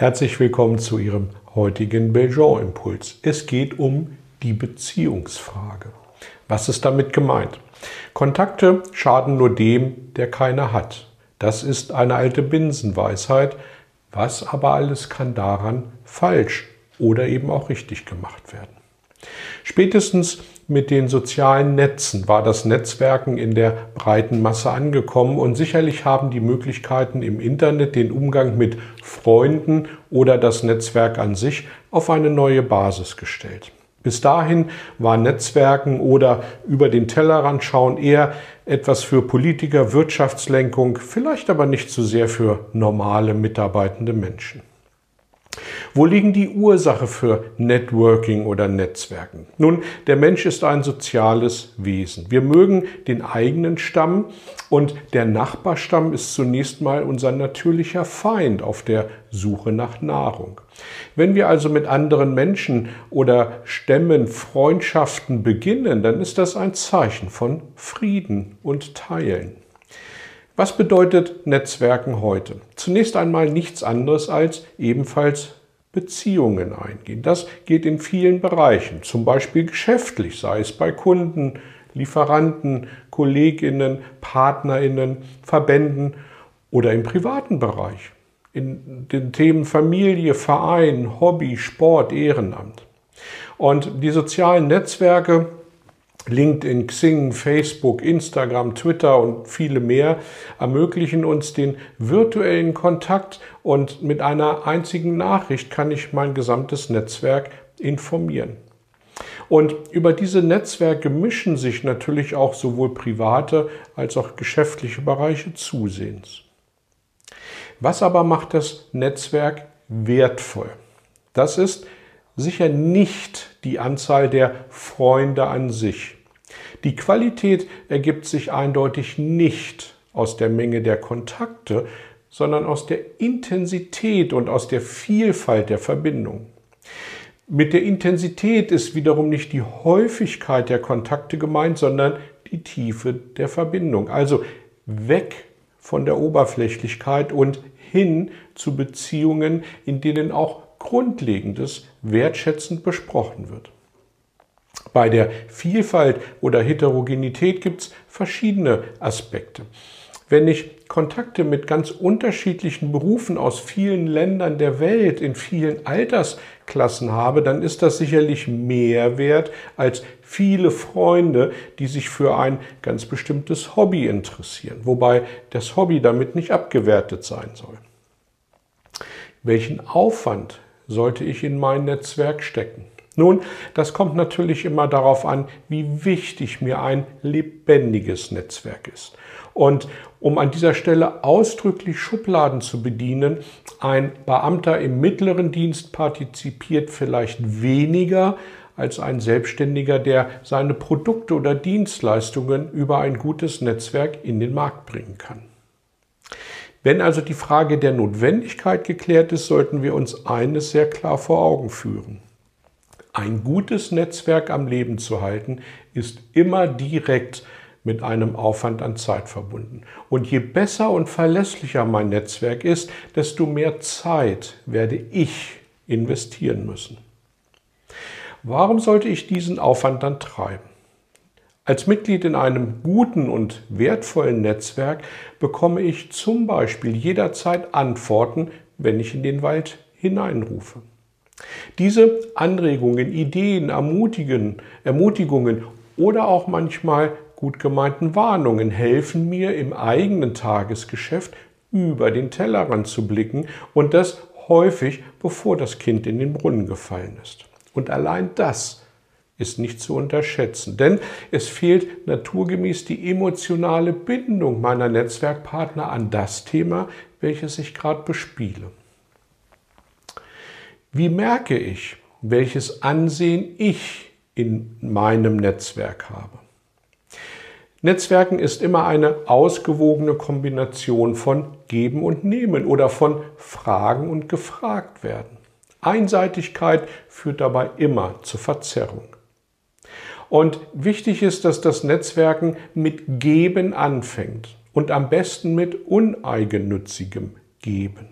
Herzlich willkommen zu Ihrem heutigen Belgian-Impuls. Es geht um die Beziehungsfrage. Was ist damit gemeint? Kontakte schaden nur dem, der keine hat. Das ist eine alte Binsenweisheit. Was aber alles kann daran falsch oder eben auch richtig gemacht werden? Spätestens mit den sozialen Netzen war das Netzwerken in der breiten Masse angekommen und sicherlich haben die Möglichkeiten im Internet den Umgang mit Freunden oder das Netzwerk an sich auf eine neue Basis gestellt. Bis dahin war Netzwerken oder über den Tellerrand schauen eher etwas für Politiker, Wirtschaftslenkung, vielleicht aber nicht so sehr für normale mitarbeitende Menschen. Wo liegen die Ursache für Networking oder Netzwerken? Nun, der Mensch ist ein soziales Wesen. Wir mögen den eigenen Stamm und der Nachbarstamm ist zunächst mal unser natürlicher Feind auf der Suche nach Nahrung. Wenn wir also mit anderen Menschen oder Stämmen Freundschaften beginnen, dann ist das ein Zeichen von Frieden und Teilen. Was bedeutet Netzwerken heute? Zunächst einmal nichts anderes als ebenfalls Beziehungen eingehen. Das geht in vielen Bereichen, zum Beispiel geschäftlich, sei es bei Kunden, Lieferanten, Kolleginnen, Partnerinnen, Verbänden oder im privaten Bereich, in den Themen Familie, Verein, Hobby, Sport, Ehrenamt. Und die sozialen Netzwerke LinkedIn, Xing, Facebook, Instagram, Twitter und viele mehr ermöglichen uns den virtuellen Kontakt und mit einer einzigen Nachricht kann ich mein gesamtes Netzwerk informieren. Und über diese Netzwerke mischen sich natürlich auch sowohl private als auch geschäftliche Bereiche zusehends. Was aber macht das Netzwerk wertvoll? Das ist sicher nicht die Anzahl der Freunde an sich. Die Qualität ergibt sich eindeutig nicht aus der Menge der Kontakte, sondern aus der Intensität und aus der Vielfalt der Verbindungen. Mit der Intensität ist wiederum nicht die Häufigkeit der Kontakte gemeint, sondern die Tiefe der Verbindung. Also weg von der Oberflächlichkeit und hin zu Beziehungen, in denen auch Grundlegendes wertschätzend besprochen wird. Bei der Vielfalt oder Heterogenität gibt es verschiedene Aspekte. Wenn ich Kontakte mit ganz unterschiedlichen Berufen aus vielen Ländern der Welt in vielen Altersklassen habe, dann ist das sicherlich mehr wert als viele Freunde, die sich für ein ganz bestimmtes Hobby interessieren, wobei das Hobby damit nicht abgewertet sein soll. Welchen Aufwand sollte ich in mein Netzwerk stecken? Nun, das kommt natürlich immer darauf an, wie wichtig mir ein lebendiges Netzwerk ist. Und um an dieser Stelle ausdrücklich Schubladen zu bedienen, ein Beamter im mittleren Dienst partizipiert vielleicht weniger als ein Selbstständiger, der seine Produkte oder Dienstleistungen über ein gutes Netzwerk in den Markt bringen kann. Wenn also die Frage der Notwendigkeit geklärt ist, sollten wir uns eines sehr klar vor Augen führen. Ein gutes Netzwerk am Leben zu halten, ist immer direkt mit einem Aufwand an Zeit verbunden. Und je besser und verlässlicher mein Netzwerk ist, desto mehr Zeit werde ich investieren müssen. Warum sollte ich diesen Aufwand dann treiben? Als Mitglied in einem guten und wertvollen Netzwerk bekomme ich zum Beispiel jederzeit Antworten, wenn ich in den Wald hineinrufe. Diese Anregungen, Ideen, Ermutigungen oder auch manchmal gut gemeinten Warnungen helfen mir im eigenen Tagesgeschäft über den Tellerrand zu blicken und das häufig bevor das Kind in den Brunnen gefallen ist. Und allein das ist nicht zu unterschätzen, denn es fehlt naturgemäß die emotionale Bindung meiner Netzwerkpartner an das Thema, welches ich gerade bespiele. Wie merke ich, welches Ansehen ich in meinem Netzwerk habe? Netzwerken ist immer eine ausgewogene Kombination von Geben und Nehmen oder von Fragen und gefragt werden. Einseitigkeit führt dabei immer zur Verzerrung. Und wichtig ist, dass das Netzwerken mit Geben anfängt und am besten mit uneigennützigem Geben.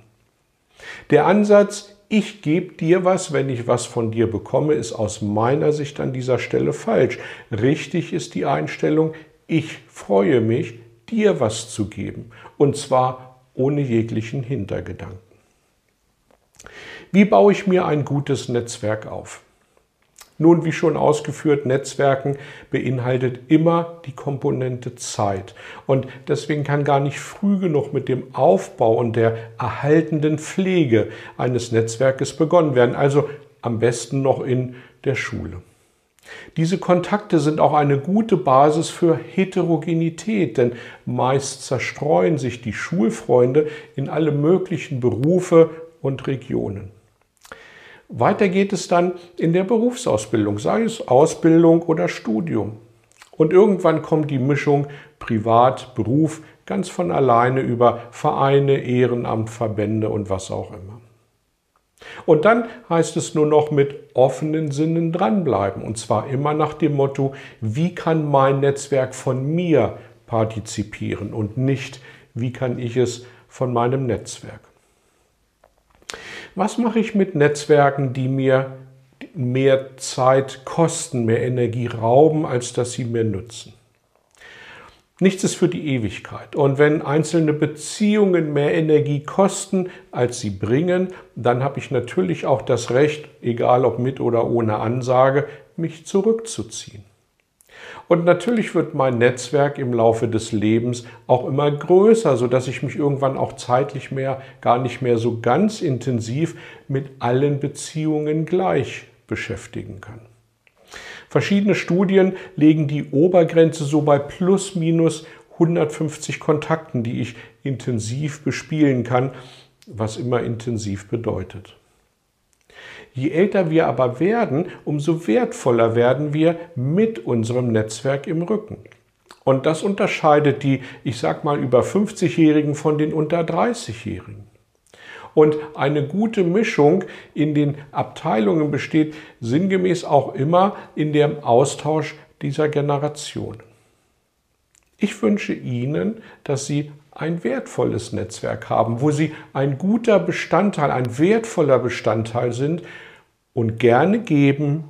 Der Ansatz, ich gebe dir was, wenn ich was von dir bekomme, ist aus meiner Sicht an dieser Stelle falsch. Richtig ist die Einstellung, ich freue mich, dir was zu geben, und zwar ohne jeglichen Hintergedanken. Wie baue ich mir ein gutes Netzwerk auf? Nun, wie schon ausgeführt, Netzwerken beinhaltet immer die Komponente Zeit. Und deswegen kann gar nicht früh genug mit dem Aufbau und der erhaltenden Pflege eines Netzwerkes begonnen werden. Also am besten noch in der Schule. Diese Kontakte sind auch eine gute Basis für Heterogenität, denn meist zerstreuen sich die Schulfreunde in alle möglichen Berufe und Regionen. Weiter geht es dann in der Berufsausbildung, sei es Ausbildung oder Studium. Und irgendwann kommt die Mischung Privat, Beruf ganz von alleine über Vereine, Ehrenamt, Verbände und was auch immer. Und dann heißt es nur noch mit offenen Sinnen dranbleiben. Und zwar immer nach dem Motto, wie kann mein Netzwerk von mir partizipieren und nicht, wie kann ich es von meinem Netzwerk. Was mache ich mit Netzwerken, die mir mehr Zeit kosten, mehr Energie rauben, als dass sie mir nützen? Nichts ist für die Ewigkeit. Und wenn einzelne Beziehungen mehr Energie kosten, als sie bringen, dann habe ich natürlich auch das Recht, egal ob mit oder ohne Ansage, mich zurückzuziehen. Und natürlich wird mein Netzwerk im Laufe des Lebens auch immer größer, sodass ich mich irgendwann auch zeitlich mehr, gar nicht mehr so ganz intensiv mit allen Beziehungen gleich beschäftigen kann. Verschiedene Studien legen die Obergrenze so bei plus minus 150 Kontakten, die ich intensiv bespielen kann, was immer intensiv bedeutet. Je älter wir aber werden, umso wertvoller werden wir mit unserem Netzwerk im Rücken. Und das unterscheidet die, ich sag mal, über 50-Jährigen von den unter 30-Jährigen. Und eine gute Mischung in den Abteilungen besteht sinngemäß auch immer in dem Austausch dieser Generationen. Ich wünsche Ihnen, dass Sie ein wertvolles Netzwerk haben, wo Sie ein guter Bestandteil, ein wertvoller Bestandteil sind und gerne geben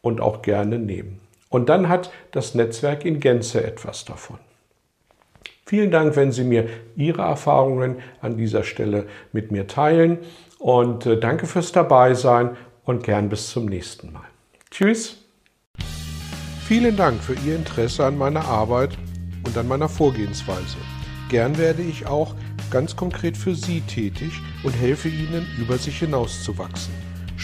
und auch gerne nehmen. Und dann hat das Netzwerk in Gänze etwas davon. Vielen Dank, wenn Sie mir Ihre Erfahrungen an dieser Stelle mit mir teilen. Und äh, danke fürs Dabeisein und gern bis zum nächsten Mal. Tschüss. Vielen Dank für Ihr Interesse an meiner Arbeit und an meiner Vorgehensweise. Gern werde ich auch ganz konkret für Sie tätig und helfe Ihnen, über sich hinauszuwachsen